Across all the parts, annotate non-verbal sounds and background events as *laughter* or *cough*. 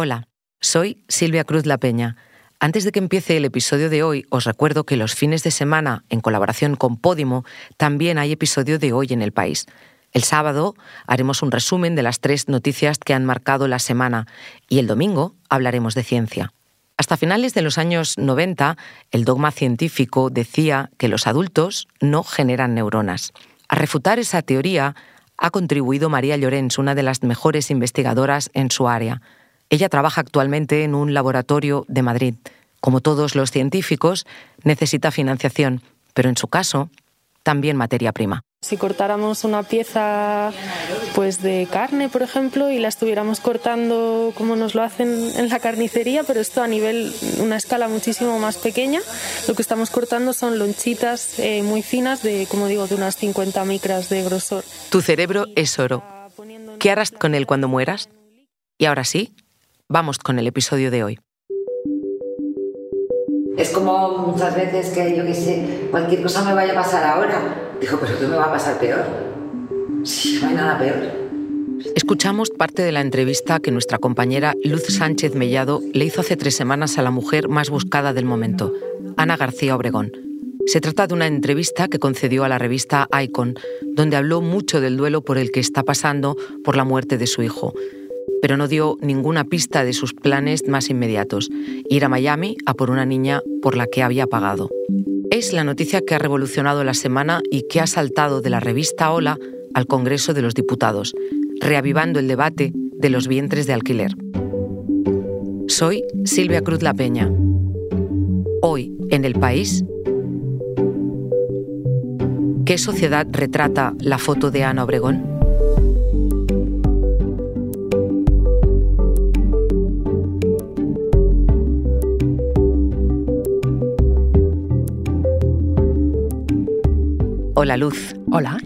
Hola, soy Silvia Cruz La Peña. Antes de que empiece el episodio de hoy, os recuerdo que los fines de semana, en colaboración con Podimo, también hay episodio de hoy en el país. El sábado haremos un resumen de las tres noticias que han marcado la semana y el domingo hablaremos de ciencia. Hasta finales de los años 90, el dogma científico decía que los adultos no generan neuronas. A refutar esa teoría ha contribuido María Llorens, una de las mejores investigadoras en su área. Ella trabaja actualmente en un laboratorio de Madrid. Como todos los científicos, necesita financiación, pero en su caso, también materia prima. Si cortáramos una pieza pues de carne, por ejemplo, y la estuviéramos cortando como nos lo hacen en la carnicería, pero esto a nivel, una escala muchísimo más pequeña, lo que estamos cortando son lonchitas eh, muy finas de, como digo, de unas 50 micras de grosor. Tu cerebro es oro. ¿Qué harás con él cuando mueras? Y ahora sí, vamos con el episodio de hoy. Es como muchas veces que yo qué sé, cualquier cosa me vaya a pasar ahora Dijo, pero ¿qué me va a pasar peor? Si no hay nada peor. Escuchamos parte de la entrevista que nuestra compañera Luz Sánchez Mellado le hizo hace tres semanas a la mujer más buscada del momento, Ana García Obregón. Se trata de una entrevista que concedió a la revista Icon, donde habló mucho del duelo por el que está pasando por la muerte de su hijo, pero no dio ninguna pista de sus planes más inmediatos, ir a Miami a por una niña por la que había pagado. Es la noticia que ha revolucionado la semana y que ha saltado de la revista Hola al Congreso de los Diputados, reavivando el debate de los vientres de alquiler. Soy Silvia Cruz La Peña. Hoy, en el país, ¿qué sociedad retrata la foto de Ana Obregón? Hola Luz. Hola.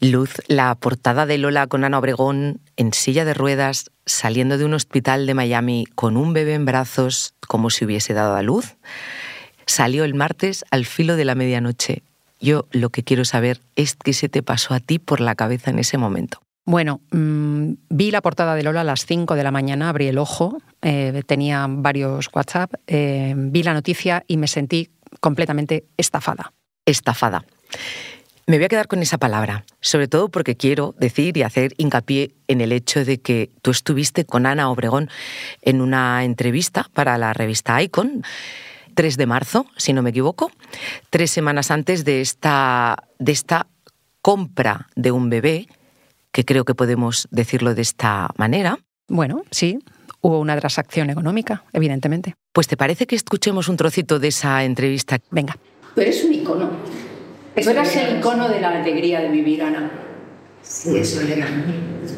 Luz, la portada de Lola con Ana Obregón en silla de ruedas, saliendo de un hospital de Miami con un bebé en brazos como si hubiese dado a luz, salió el martes al filo de la medianoche. Yo lo que quiero saber es qué se te pasó a ti por la cabeza en ese momento. Bueno, mm, vi la portada de Lola a las 5 de la mañana, abrí el ojo, eh, tenía varios WhatsApp, eh, vi la noticia y me sentí completamente estafada estafada. Me voy a quedar con esa palabra, sobre todo porque quiero decir y hacer hincapié en el hecho de que tú estuviste con Ana Obregón en una entrevista para la revista Icon, 3 de marzo, si no me equivoco, tres semanas antes de esta, de esta compra de un bebé, que creo que podemos decirlo de esta manera. Bueno, sí, hubo una transacción económica, evidentemente. Pues te parece que escuchemos un trocito de esa entrevista. Venga. Tú eres un icono. Tú eras el icono de la alegría de vivir, Ana. Sí, eso era.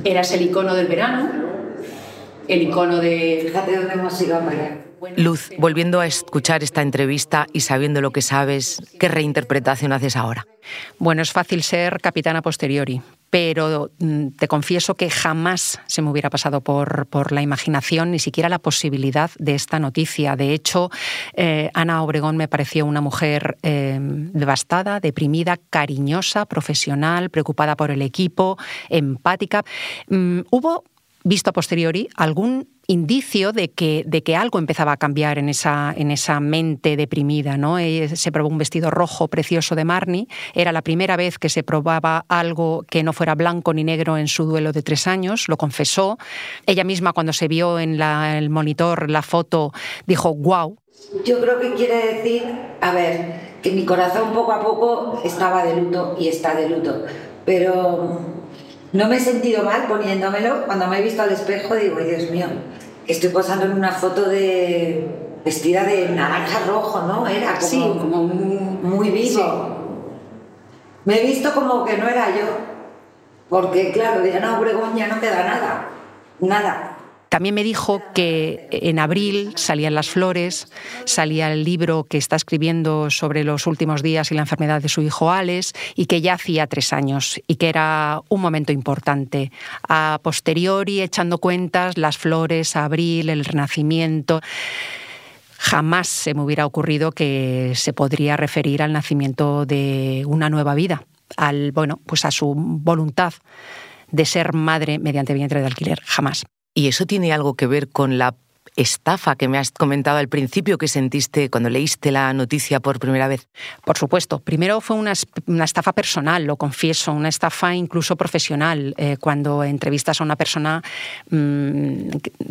Eras el icono del verano, el icono de... Fíjate dónde hemos ido, María. Luz, volviendo a escuchar esta entrevista y sabiendo lo que sabes, ¿qué reinterpretación haces ahora? Bueno, es fácil ser capitana posteriori, pero mm, te confieso que jamás se me hubiera pasado por, por, la imaginación ni siquiera la posibilidad de esta noticia. De hecho, eh, Ana Obregón me pareció una mujer eh, devastada, deprimida, cariñosa, profesional, preocupada por el equipo, empática. Mm, hubo visto a posteriori algún indicio de que, de que algo empezaba a cambiar en esa, en esa mente deprimida. ¿no? Eh, se probó un vestido rojo precioso de Marnie. Era la primera vez que se probaba algo que no fuera blanco ni negro en su duelo de tres años. Lo confesó. Ella misma, cuando se vio en el monitor la foto, dijo, wow. Yo creo que quiere decir, a ver, que mi corazón poco a poco estaba de luto y está de luto. Pero no me he sentido mal poniéndomelo. Cuando me he visto al espejo digo, Dios mío, estoy posando en una foto de vestida de naranja rojo, ¿no? Era como, como muy, vivo. Me he visto como que no era yo. Porque claro, de Ana Obregón ya no queda nada. Nada. También me dijo que en abril salían las flores, salía el libro que está escribiendo sobre los últimos días y la enfermedad de su hijo Alex, y que ya hacía tres años y que era un momento importante. A posteriori, echando cuentas, las flores, abril, el renacimiento jamás se me hubiera ocurrido que se podría referir al nacimiento de una nueva vida, al bueno, pues a su voluntad de ser madre mediante vientre de alquiler, jamás. ¿Y eso tiene algo que ver con la estafa que me has comentado al principio que sentiste cuando leíste la noticia por primera vez? Por supuesto. Primero fue una, estafa personal, lo confieso, una estafa incluso profesional. Eh, cuando entrevistas a una persona mm,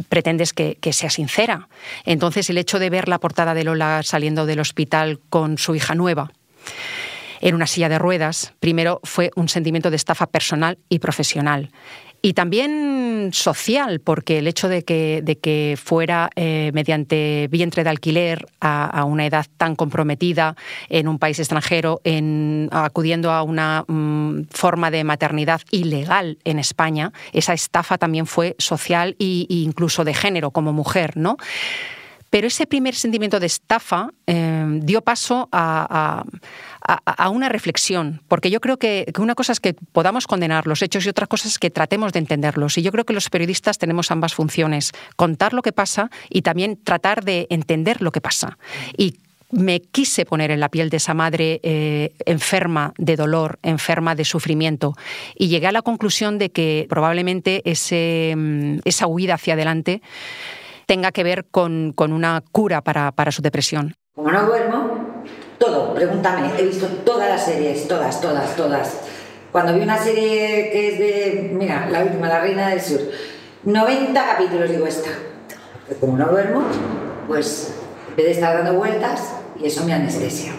pretendes que, que, sea sincera. Entonces el hecho de ver la portada de Lola saliendo del hospital con su hija nueva en una silla de ruedas, primero fue un sentimiento de estafa personal y profesional. Y también social, porque el hecho de que, de que fuera eh, mediante vientre de alquiler a, una edad tan comprometida en un país extranjero, en, acudiendo a una mm, forma de maternidad ilegal en España, esa estafa también fue social e incluso de género como mujer, ¿no? Pero ese primer sentimiento de estafa eh, dio paso a, una reflexión, porque yo creo que, una cosa es que podamos condenar los hechos y otra cosa es que tratemos de entenderlos. Y yo creo que los periodistas tenemos ambas funciones, contar lo que pasa y también tratar de entender lo que pasa. Y me quise poner en la piel de esa madre eh, enferma de dolor, enferma de sufrimiento, y llegué a la conclusión de que probablemente mm, esa huida hacia adelante tenga que ver con, una cura para, su depresión. Como no duermo, todo, pregúntame, he visto todas las series, todas, todas, todas. Cuando vi una serie que es de, mira, la última, La Reina del Sur, 90 capítulos, digo esta. Como no duermo, pues en vez de estar dando vueltas, y eso me anestesia.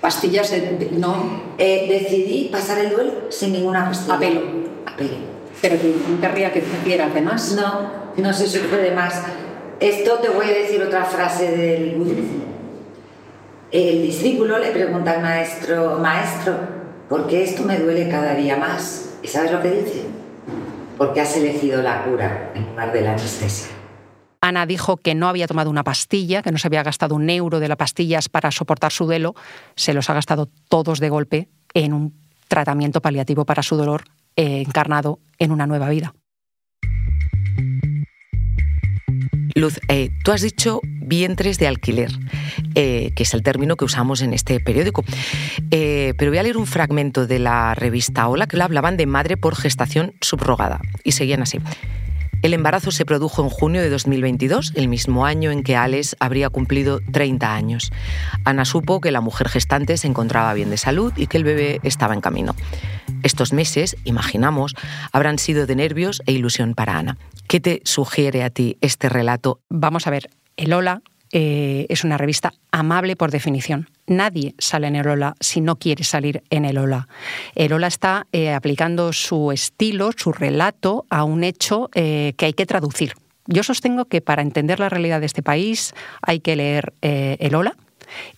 ¿Pastillas no? Eh, decidí pasar el duelo sin ninguna pastilla. A pelo. A pelo. Pero no querría que hiciera además. No, no se sufre más. Esto te voy a decir otra frase del El discípulo le pregunta al maestro, maestro, ¿por qué esto me duele cada día más? ¿Y sabes lo que dice? Porque has elegido la cura en lugar de la anestesia. Ana dijo que no había tomado una pastilla, que no se había gastado un euro de las pastillas para soportar su duelo, se los ha gastado todos de golpe en un tratamiento paliativo para su dolor eh, encarnado en una nueva vida. Luz, eh, tú has dicho vientres de alquiler, eh, que es el término que usamos en este periódico. Eh, pero voy a leer un fragmento de la revista Hola que hablaban de madre por gestación subrogada. Y seguían así. El embarazo se produjo en junio de 2022, el mismo año en que Alex habría cumplido 30 años. Ana supo que la mujer gestante se encontraba bien de salud y que el bebé estaba en camino. Estos meses, imaginamos, habrán sido de nervios e ilusión para Ana. ¿Qué te sugiere a ti este relato? Vamos a ver, el Hola eh, es una revista amable por definición. Nadie sale en el Ola si no quiere salir en el Ola. El Ola está eh, aplicando su estilo, su relato a un hecho eh, que hay que traducir. Yo sostengo que para entender la realidad de este país hay que leer el Ola,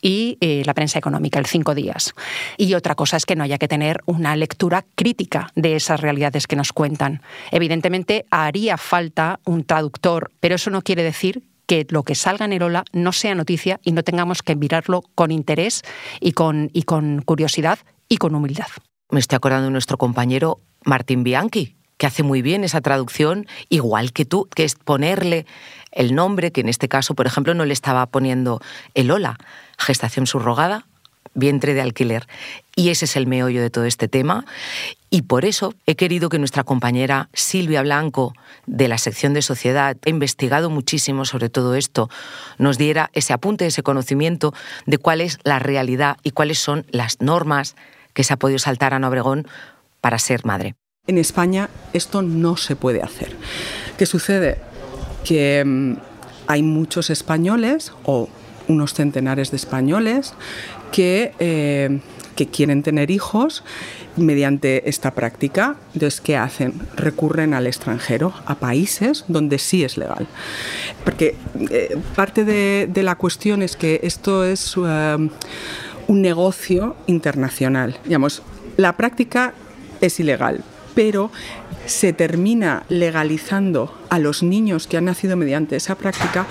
y la prensa económica, el cinco días. Y otra cosa es que no haya que tener una lectura crítica de esas realidades que nos cuentan. Evidentemente haría falta un traductor, pero eso no quiere decir que lo que salga en el Ola no sea noticia y no tengamos que mirarlo con interés y con, y con curiosidad y con humildad. Me estoy acordando de nuestro compañero Martín Bianchi, que hace muy bien esa traducción, igual que tú, que es ponerle el nombre, que en este caso, por ejemplo, no le estaba poniendo el Ola, gestación subrogada, vientre de alquiler. Y ese es el meollo de todo este tema. Y por eso he querido que nuestra compañera Silvia Blanco, de la sección de sociedad, ha investigado muchísimo sobre todo esto, nos diera ese apunte, ese conocimiento de cuál es la realidad y cuáles son las normas que se ha podido saltar a Obregón para ser madre. En España esto no se puede hacer. ¿Qué sucede? Que mm, hay muchos españoles o unos centenares de españoles que, eh, que quieren tener hijos mediante esta práctica. Entonces, ¿qué hacen? Recurren al extranjero, a países donde sí es legal. Porque eh, parte de, la cuestión es que esto es um, un negocio internacional. Digamos, la práctica es ilegal, pero se termina legalizando a los niños que han nacido mediante esa práctica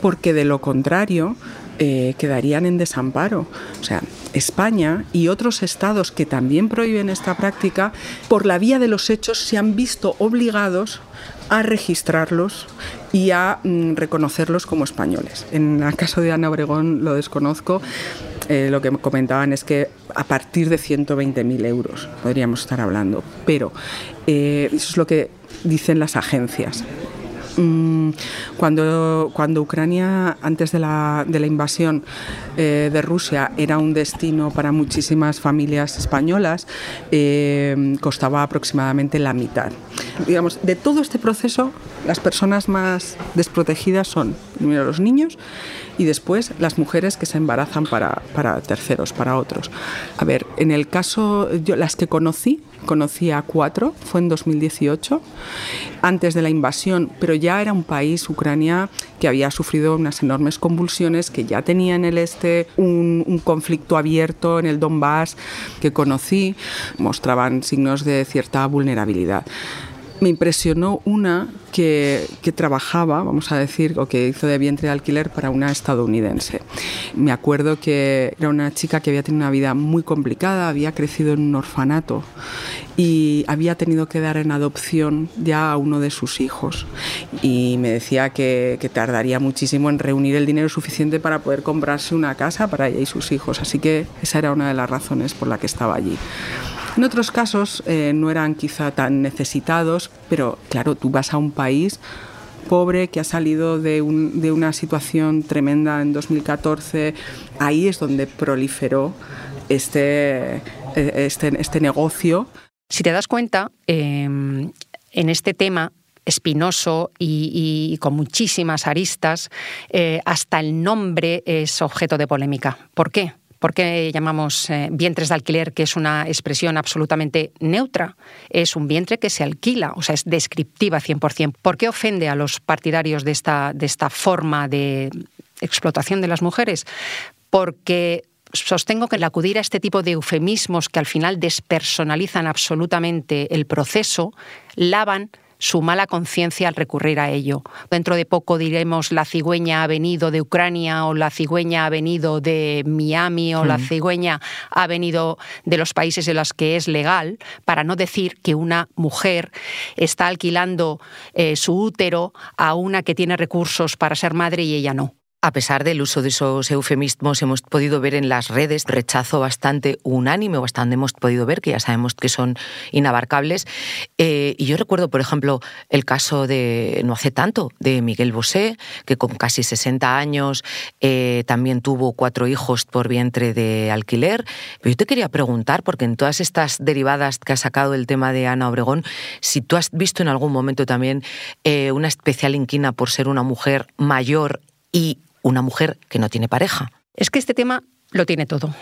porque de lo contrario eh, quedarían en desamparo. O sea, España y otros estados que también prohíben esta práctica, por la vía de los hechos se han visto obligados a registrarlos y a mm, reconocerlos como españoles. En el caso de Ana Obregón lo desconozco. Eh, lo que comentaban es que a partir de 120.000 euros podríamos estar hablando, pero eh, eso es lo que dicen las agencias cuando, cuando Ucrania, antes de la, de la invasión eh, de Rusia, era un destino para muchísimas familias españolas, eh, costaba aproximadamente la mitad. Digamos, de todo este proceso, las personas más desprotegidas son primero los niños y después las mujeres que se embarazan para, para terceros, para otros. A ver, en el caso, yo las que conocí, conocí a cuatro, fue en 2018, antes de la invasión, pero ya era un país, Ucrania, que había sufrido unas enormes convulsiones, que ya tenía en el este un, un conflicto abierto en el Donbass que conocí, mostraban signos de cierta vulnerabilidad me impresionó una que, trabajaba, vamos a decir, o que hizo de vientre de alquiler para una estadounidense. Me acuerdo que era una chica que había tenido una vida muy complicada, había crecido en un orfanato y había tenido que dar en adopción ya a uno de sus hijos. Y me decía que, que tardaría muchísimo en reunir el dinero suficiente para poder comprarse una casa para ella y sus hijos. Así que esa era una de las razones por la que estaba allí. En otros casos eh, no eran quizá tan necesitados, pero claro, tú vas a un país pobre que ha salido de, un, de una situación tremenda en 2014, ahí es donde proliferó este, eh, este, este negocio. Si te das cuenta, eh, en este tema espinoso y, y, con muchísimas aristas, eh, hasta el nombre es objeto de polémica. ¿Por qué? ¿Por qué llamamos eh, vientres de alquiler, que es una expresión absolutamente neutra? Es un vientre que se alquila, o sea, es descriptiva 100%. ¿Por qué ofende a los partidarios de esta, de esta forma de explotación de las mujeres? Porque sostengo que el acudir a este tipo de eufemismos que al final despersonalizan absolutamente el proceso, lavan su mala conciencia al recurrir a ello. Dentro de poco diremos la cigüeña ha venido de Ucrania o la cigüeña ha venido de Miami o la cigüeña ha venido de los países en los que es legal, para no decir que una mujer está alquilando eh, su útero a una que tiene recursos para ser madre y ella no. A pesar del uso de esos eufemismos, hemos podido ver en las redes rechazo bastante unánime, bastante hemos podido ver, que ya sabemos que son inabarcables. Eh, y yo recuerdo, por ejemplo, el caso de, no hace tanto, de Miguel Bosé, que con casi 60 años eh, también tuvo cuatro hijos por vientre de alquiler. Pero yo te quería preguntar, porque en todas estas derivadas que ha sacado el tema de Ana Obregón, si tú has visto en algún momento también eh, una especial inquina por ser una mujer mayor y una mujer que no tiene pareja. Es que este tema lo tiene todo.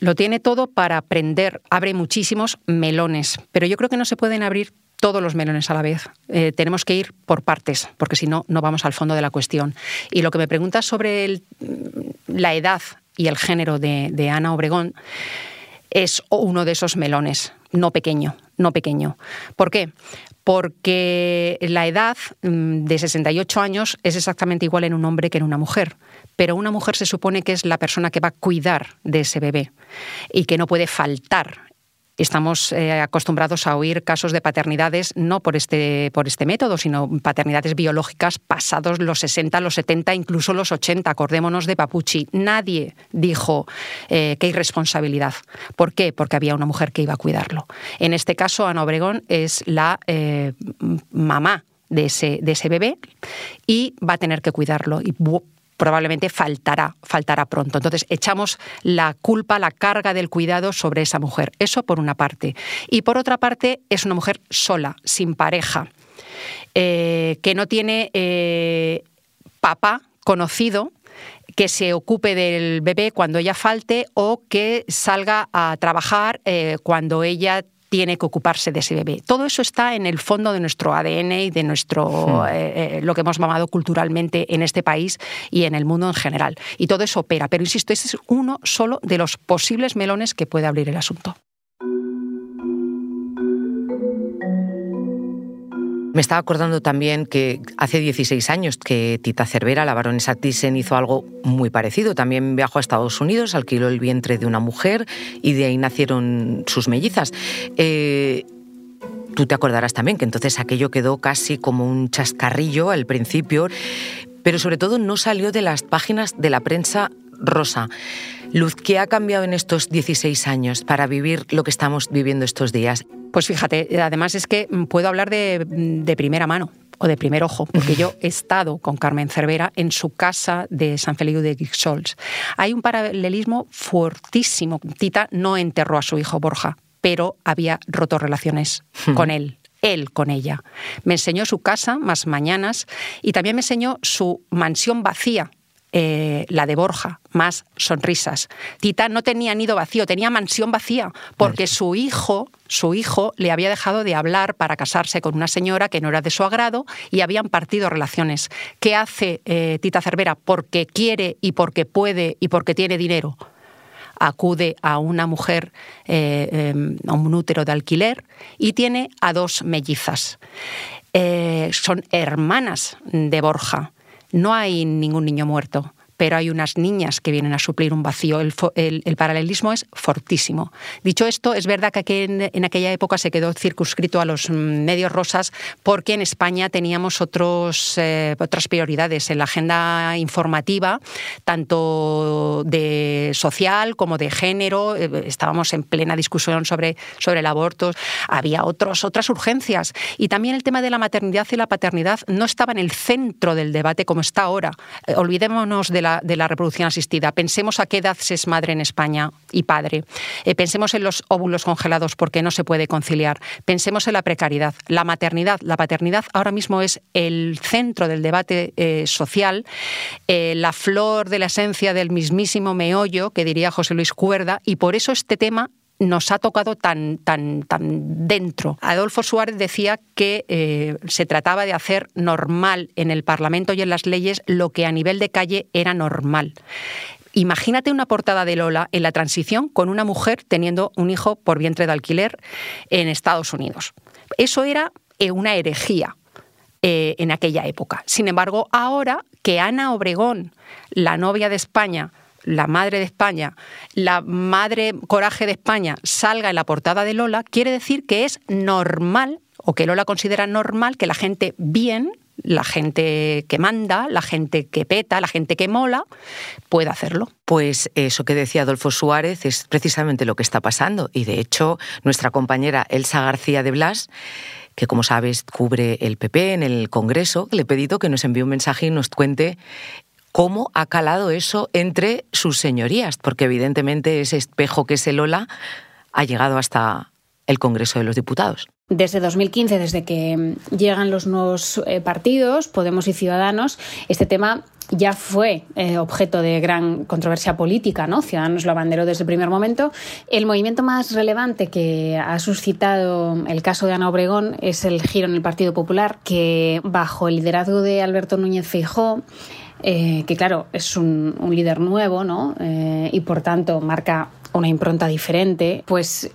Lo tiene todo para aprender, abre muchísimos melones, pero yo creo que no se pueden abrir todos los melones a la vez. Eh, tenemos que ir por partes, porque si no, no vamos al fondo de la cuestión. Y lo que me preguntas sobre el, la edad y el género de, de Ana Obregón es uno de esos melones, no pequeño, no pequeño. ¿Por qué? Porque la edad mm, de 68 años es exactamente igual en un hombre que en una mujer, pero una mujer se supone que es la persona que va a cuidar de ese bebé y que no puede faltar Estamos eh, acostumbrados a oír casos de paternidades no por este, por este método, sino paternidades biológicas pasados los 60, los 70, incluso los 80. Acordémonos de Papucci. Nadie dijo eh, que hay responsabilidad. ¿Por qué? Porque había una mujer que iba a cuidarlo. En este caso, Ana Obregón es la eh, mamá de ese, de ese bebé y va a tener que cuidarlo. Y probablemente faltará, faltará pronto. Entonces, echamos la culpa, la carga del cuidado sobre esa mujer. Eso por una parte. Y por otra parte, es una mujer sola, sin pareja, eh, que no tiene eh, papá conocido que se ocupe del bebé cuando ella falte o que salga a trabajar eh, cuando ella tiene que ocuparse de ese bebé. Todo eso está en el fondo de nuestro ADN y de nuestro hmm. eh, eh, lo que hemos mamado culturalmente en este país y en el mundo en general. Y todo eso opera. Pero insisto, ese es uno solo de los posibles melones que puede abrir el asunto. Me estaba acordando también que hace 16 años que Tita Cervera, la baronesa Thyssen, hizo algo muy parecido. También viajó a Estados Unidos, alquiló el vientre de una mujer y de ahí nacieron sus mellizas. Eh, tú te acordarás también que entonces aquello quedó casi como un chascarrillo al principio, pero sobre todo no salió de las páginas de la prensa rosa. Luz, ¿qué ha cambiado en estos 16 años para vivir lo que estamos viviendo estos días? Pues fíjate, además es que puedo hablar de, de primera mano, o de primer ojo, porque yo he *laughs* estado con Carmen Cervera en su casa de San Feliu de Guixols. Hay un paralelismo fuertísimo. Tita no enterró a su hijo Borja, pero había roto relaciones con él él con ella. Me enseñó su casa más mañanas y también me enseñó su mansión vacía, eh, la de Borja, más sonrisas. Tita no tenía nido vacío, tenía mansión vacía, porque su hijo, su hijo le había dejado de hablar para casarse con una señora que no era de su agrado y habían partido relaciones. ¿Qué hace eh, Tita Cervera? Porque quiere y porque puede y porque tiene dinero acude a una mujer, eh, em, a un útero de alquiler, y tiene a dos mellizas. son hermanas de Borja no hay ningún niño muerto pero hay unas niñas que vienen a suplir un vacío. El, paralelismo es fortísimo. Dicho esto, es verdad que en, aquella época se quedó circunscrito a los medios rosas porque en España teníamos otros, eh, otras prioridades en la agenda informativa, tanto de social como de género. Eh, estábamos en plena discusión sobre, sobre el aborto. Había otros, otras urgencias. Y también el tema de la maternidad y la paternidad no estaba en el centro del debate como está ahora. Eh, olvidémonos de de la reproducción asistida. Pensemos a qué edad se es madre en España y padre. Eh, pensemos en los óvulos congelados porque no se puede conciliar. Pensemos en la precariedad. La maternidad, la paternidad ahora mismo es el centro del debate eh, social, eh, la flor de la esencia del mismísimo meollo, que diría José Luis Cuerda, y por eso este tema nos ha tocado tan, tan, tan dentro. Adolfo Suárez decía que eh, se trataba de hacer normal en el Parlamento y en las leyes lo que a nivel de calle era normal. Imagínate una portada de Lola en la transición con una mujer teniendo un hijo por vientre de alquiler en Estados Unidos. Eso era eh, una herejía eh, en aquella época. Sin embargo, ahora que Ana Obregón, la novia de España, la madre de España, la madre coraje de España salga en la portada de Lola, quiere decir que es normal, o que Lola considera normal, que la gente bien, la gente que manda, la gente que peta, la gente que mola, pueda hacerlo. Pues eso que decía Adolfo Suárez es precisamente lo que está pasando. Y de hecho, nuestra compañera Elsa García de Blas que como sabes cubre el PP en el Congreso, le he pedido que nos envíe un mensaje y nos cuente cómo ha calado eso entre sus señorías, porque evidentemente ese espejo que es el Ola ha llegado hasta el Congreso de los Diputados. Desde 2015, desde que mm, llegan los nuevos eh, partidos, Podemos y Ciudadanos, este tema ya fue eh, objeto de gran controversia política, ¿no? Ciudadanos lo abanderó desde el primer momento. El movimiento más relevante que ha suscitado el caso de Ana Obregón es el giro en el Partido Popular, que bajo el liderazgo de Alberto Núñez Feijóo eh, que claro, es un, líder nuevo, ¿no? Y por tanto marca una impronta diferente, pues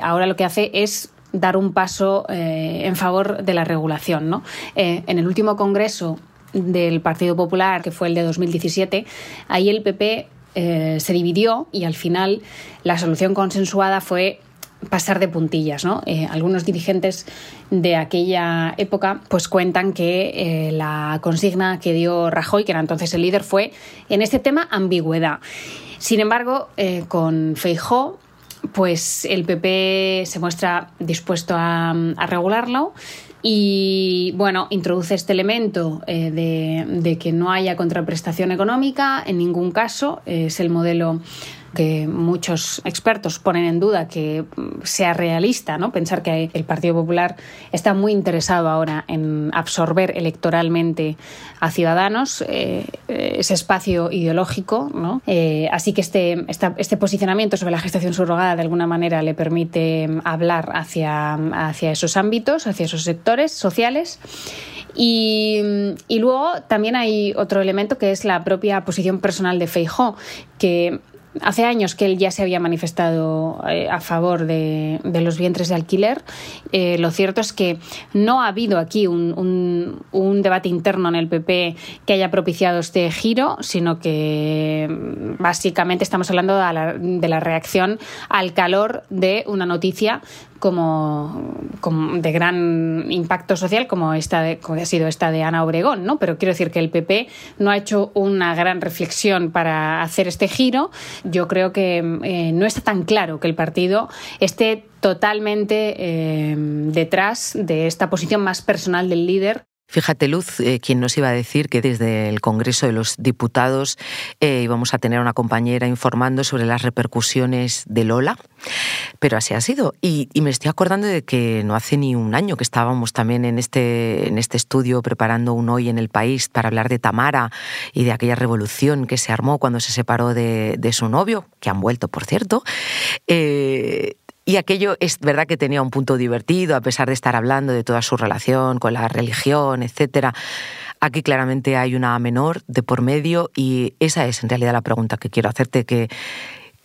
ahora lo que hace es dar un paso en favor de la regulación, ¿no? en el último congreso del Partido Popular, que fue el de 2017, ahí el PP se dividió y al final la solución consensuada fue pasar de puntillas. ¿no? Eh, algunos dirigentes de aquella época pues cuentan que eh, la consigna que dio Rajoy, que era entonces el líder, fue en este tema ambigüedad. Sin embargo, eh, con Feijó, pues el PP se muestra dispuesto a, regularlo y bueno, introduce este elemento de, de, que no haya contraprestación económica en ningún caso, es el modelo que muchos expertos ponen en duda que sea realista, ¿no? Pensar que el Partido Popular está muy interesado ahora en absorber electoralmente a ciudadanos eh, ese espacio ideológico, ¿no? Eh, así que este, este posicionamiento sobre la gestación subrogada de alguna manera le permite hablar hacia, hacia esos ámbitos, hacia esos sectores sociales. Y, y, luego también hay otro elemento que es la propia posición personal de Feijó, que hace años que él ya se había manifestado eh, a favor de, los vientres de alquiler. Eh, lo cierto es que no ha habido aquí un, debate interno en el PP que haya propiciado este giro, sino que mm, básicamente estamos hablando de la reacción al calor de una noticia como, de gran impacto social como esta ha sido esta de Ana Obregón, ¿no? Pero quiero decir que el PP no ha hecho una gran reflexión para hacer este giro. Yo creo que eh, no está tan claro que el partido esté totalmente eh, detrás de esta posición más personal del líder Fíjate, Luz, eh, quien nos iba a decir que desde el Congreso de los Diputados eh, íbamos a tener una compañera informando sobre las repercusiones de Lola, pero así ha sido. Y, me estoy acordando de que no hace ni un año que estábamos también en este, en este estudio preparando un hoy en el país para hablar de Tamara y de aquella revolución que se armó cuando se separó de, su novio, que han vuelto, por cierto. Eh, y aquello es verdad que tenía un punto divertido, a pesar de estar hablando de toda su relación con la religión, etc. Aquí claramente hay una menor de por medio y esa es en realidad la pregunta que quiero hacerte, que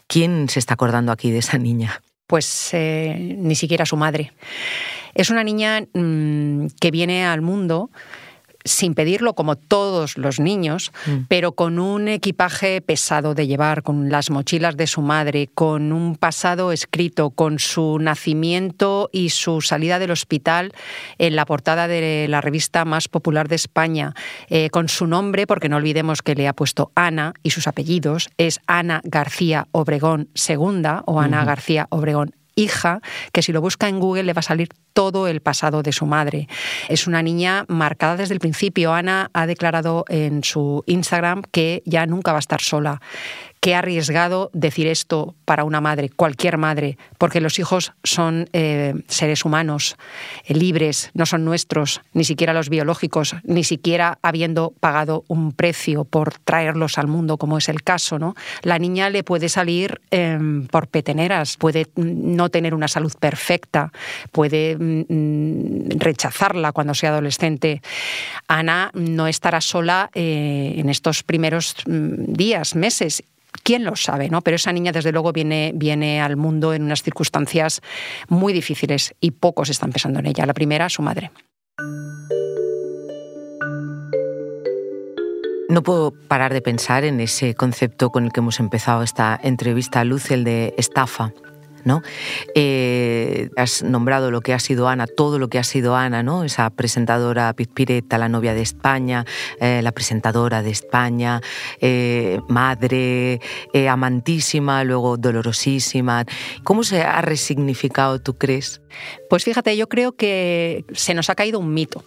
¿quién se está acordando aquí de esa niña? Pues eh, ni siquiera su madre. Es una niña mm, que viene al mundo sin pedirlo como todos los niños, mm. pero con un equipaje pesado de llevar, con las mochilas de su madre, con un pasado escrito, con su nacimiento y su salida del hospital en la portada de la revista más popular de España, eh, con su nombre, porque no olvidemos que le ha puesto Ana y sus apellidos, es Ana García Obregón II o Ana García Obregón hija, que si lo busca en Google le va a salir todo el pasado de su madre. Es una niña marcada desde el principio. Ana ha declarado en su Instagram que ya nunca va a estar sola, Qué arriesgado decir esto para una madre, cualquier madre, porque los hijos son eh, seres humanos, eh, libres, no son nuestros, ni siquiera los biológicos, ni siquiera habiendo pagado un precio por traerlos al mundo, como es el caso. ¿no? La niña le puede salir em, por peteneras, puede no tener una salud perfecta, puede mm, mm, rechazarla cuando sea adolescente. Ana no estará sola eh, en estos primeros mm, días, meses quién lo sabe, ¿no? Pero esa niña, desde luego, viene, viene al mundo en unas circunstancias muy difíciles y pocos están pensando en ella. La primera, su madre. No puedo parar de pensar en ese concepto con el que hemos empezado esta entrevista, Luz, el de estafa. ¿No? Eh, has nombrado lo que ha sido Ana, todo lo que ha sido Ana, ¿no? Esa presentadora Pizpireta, la novia de España, eh, la presentadora de España, eh, madre, amantísima, luego dolorosísima. ¿Cómo se ha resignificado, tú crees? Pues fíjate, yo creo que se nos ha caído un mito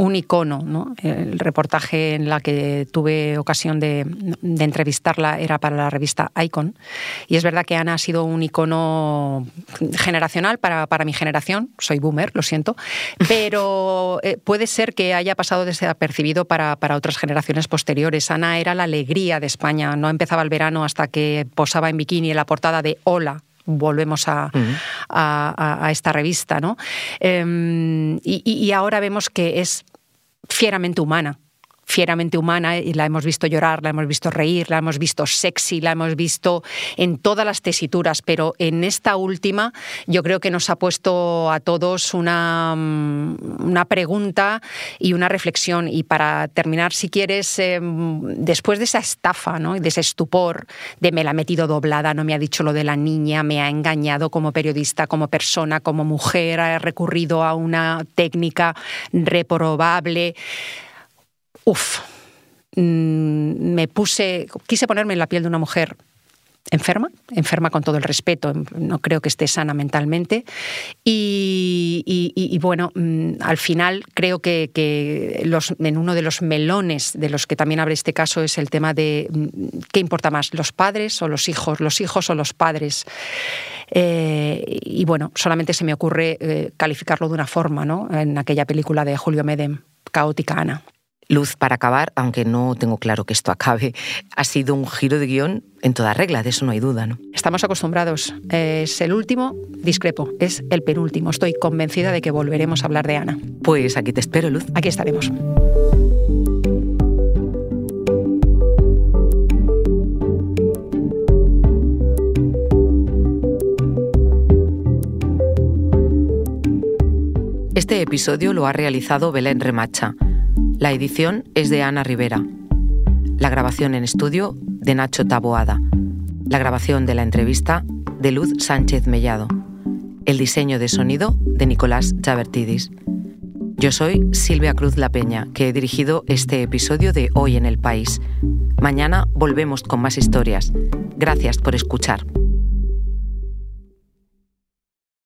un icono. ¿no? El reportaje en la que tuve ocasión de, entrevistarla era para la revista Icon. Y es verdad que Ana ha sido un icono generacional para, para mi generación. Soy boomer, lo siento. *laughs* Pero eh, puede ser que haya pasado desapercibido para, para otras generaciones posteriores. Ana era la alegría de España. No empezaba el verano hasta que posaba en bikini en la portada de Hola, volvemos a, a, esta revista, ¿no? Em, y, ahora vemos que es fieramente humana fieramente humana y la hemos visto llorar, la hemos visto reír, la hemos visto sexy, la hemos visto en todas las tesituras, pero en esta última yo creo que nos ha puesto a todos una, mm, una pregunta y una reflexión. Y para terminar, si quieres, em, después de esa estafa, ¿no? de ese estupor, de me la ha metido doblada, no me ha dicho lo de la niña, me ha engañado como periodista, como persona, como mujer, ha recurrido a una técnica reprobable Uf, mm, me puse, quise ponerme en la piel de una mujer enferma, enferma con todo el respeto, no creo que esté sana mentalmente. Y, bueno, mm, al final creo que, en uno de los melones de los que también abre este caso es el tema de mm, qué importa más, los padres o los hijos, los hijos o los padres. Eh, y bueno, solamente se me ocurre eh, calificarlo de una forma, ¿no? En aquella película de Julio Medem, Caótica Ana. Luz, para acabar, aunque no tengo claro que esto acabe, ha sido un giro de guion en toda regla, de eso no hay duda, ¿no? Estamos acostumbrados. Es el último, discrepo, es el penúltimo. Estoy convencida de que volveremos a hablar de Ana. Pues aquí te espero, Luz. Aquí estaremos. Este episodio lo ha realizado Belén Remacha. La edición es de Ana Rivera. La grabación en estudio de Nacho Taboada. La grabación de la entrevista de Luz Sánchez Mellado. El diseño de sonido de Nicolás Chavertidis. Yo soy Silvia Cruz La Peña, que he dirigido este episodio de Hoy en el País. Mañana volvemos con más historias. Gracias por escuchar.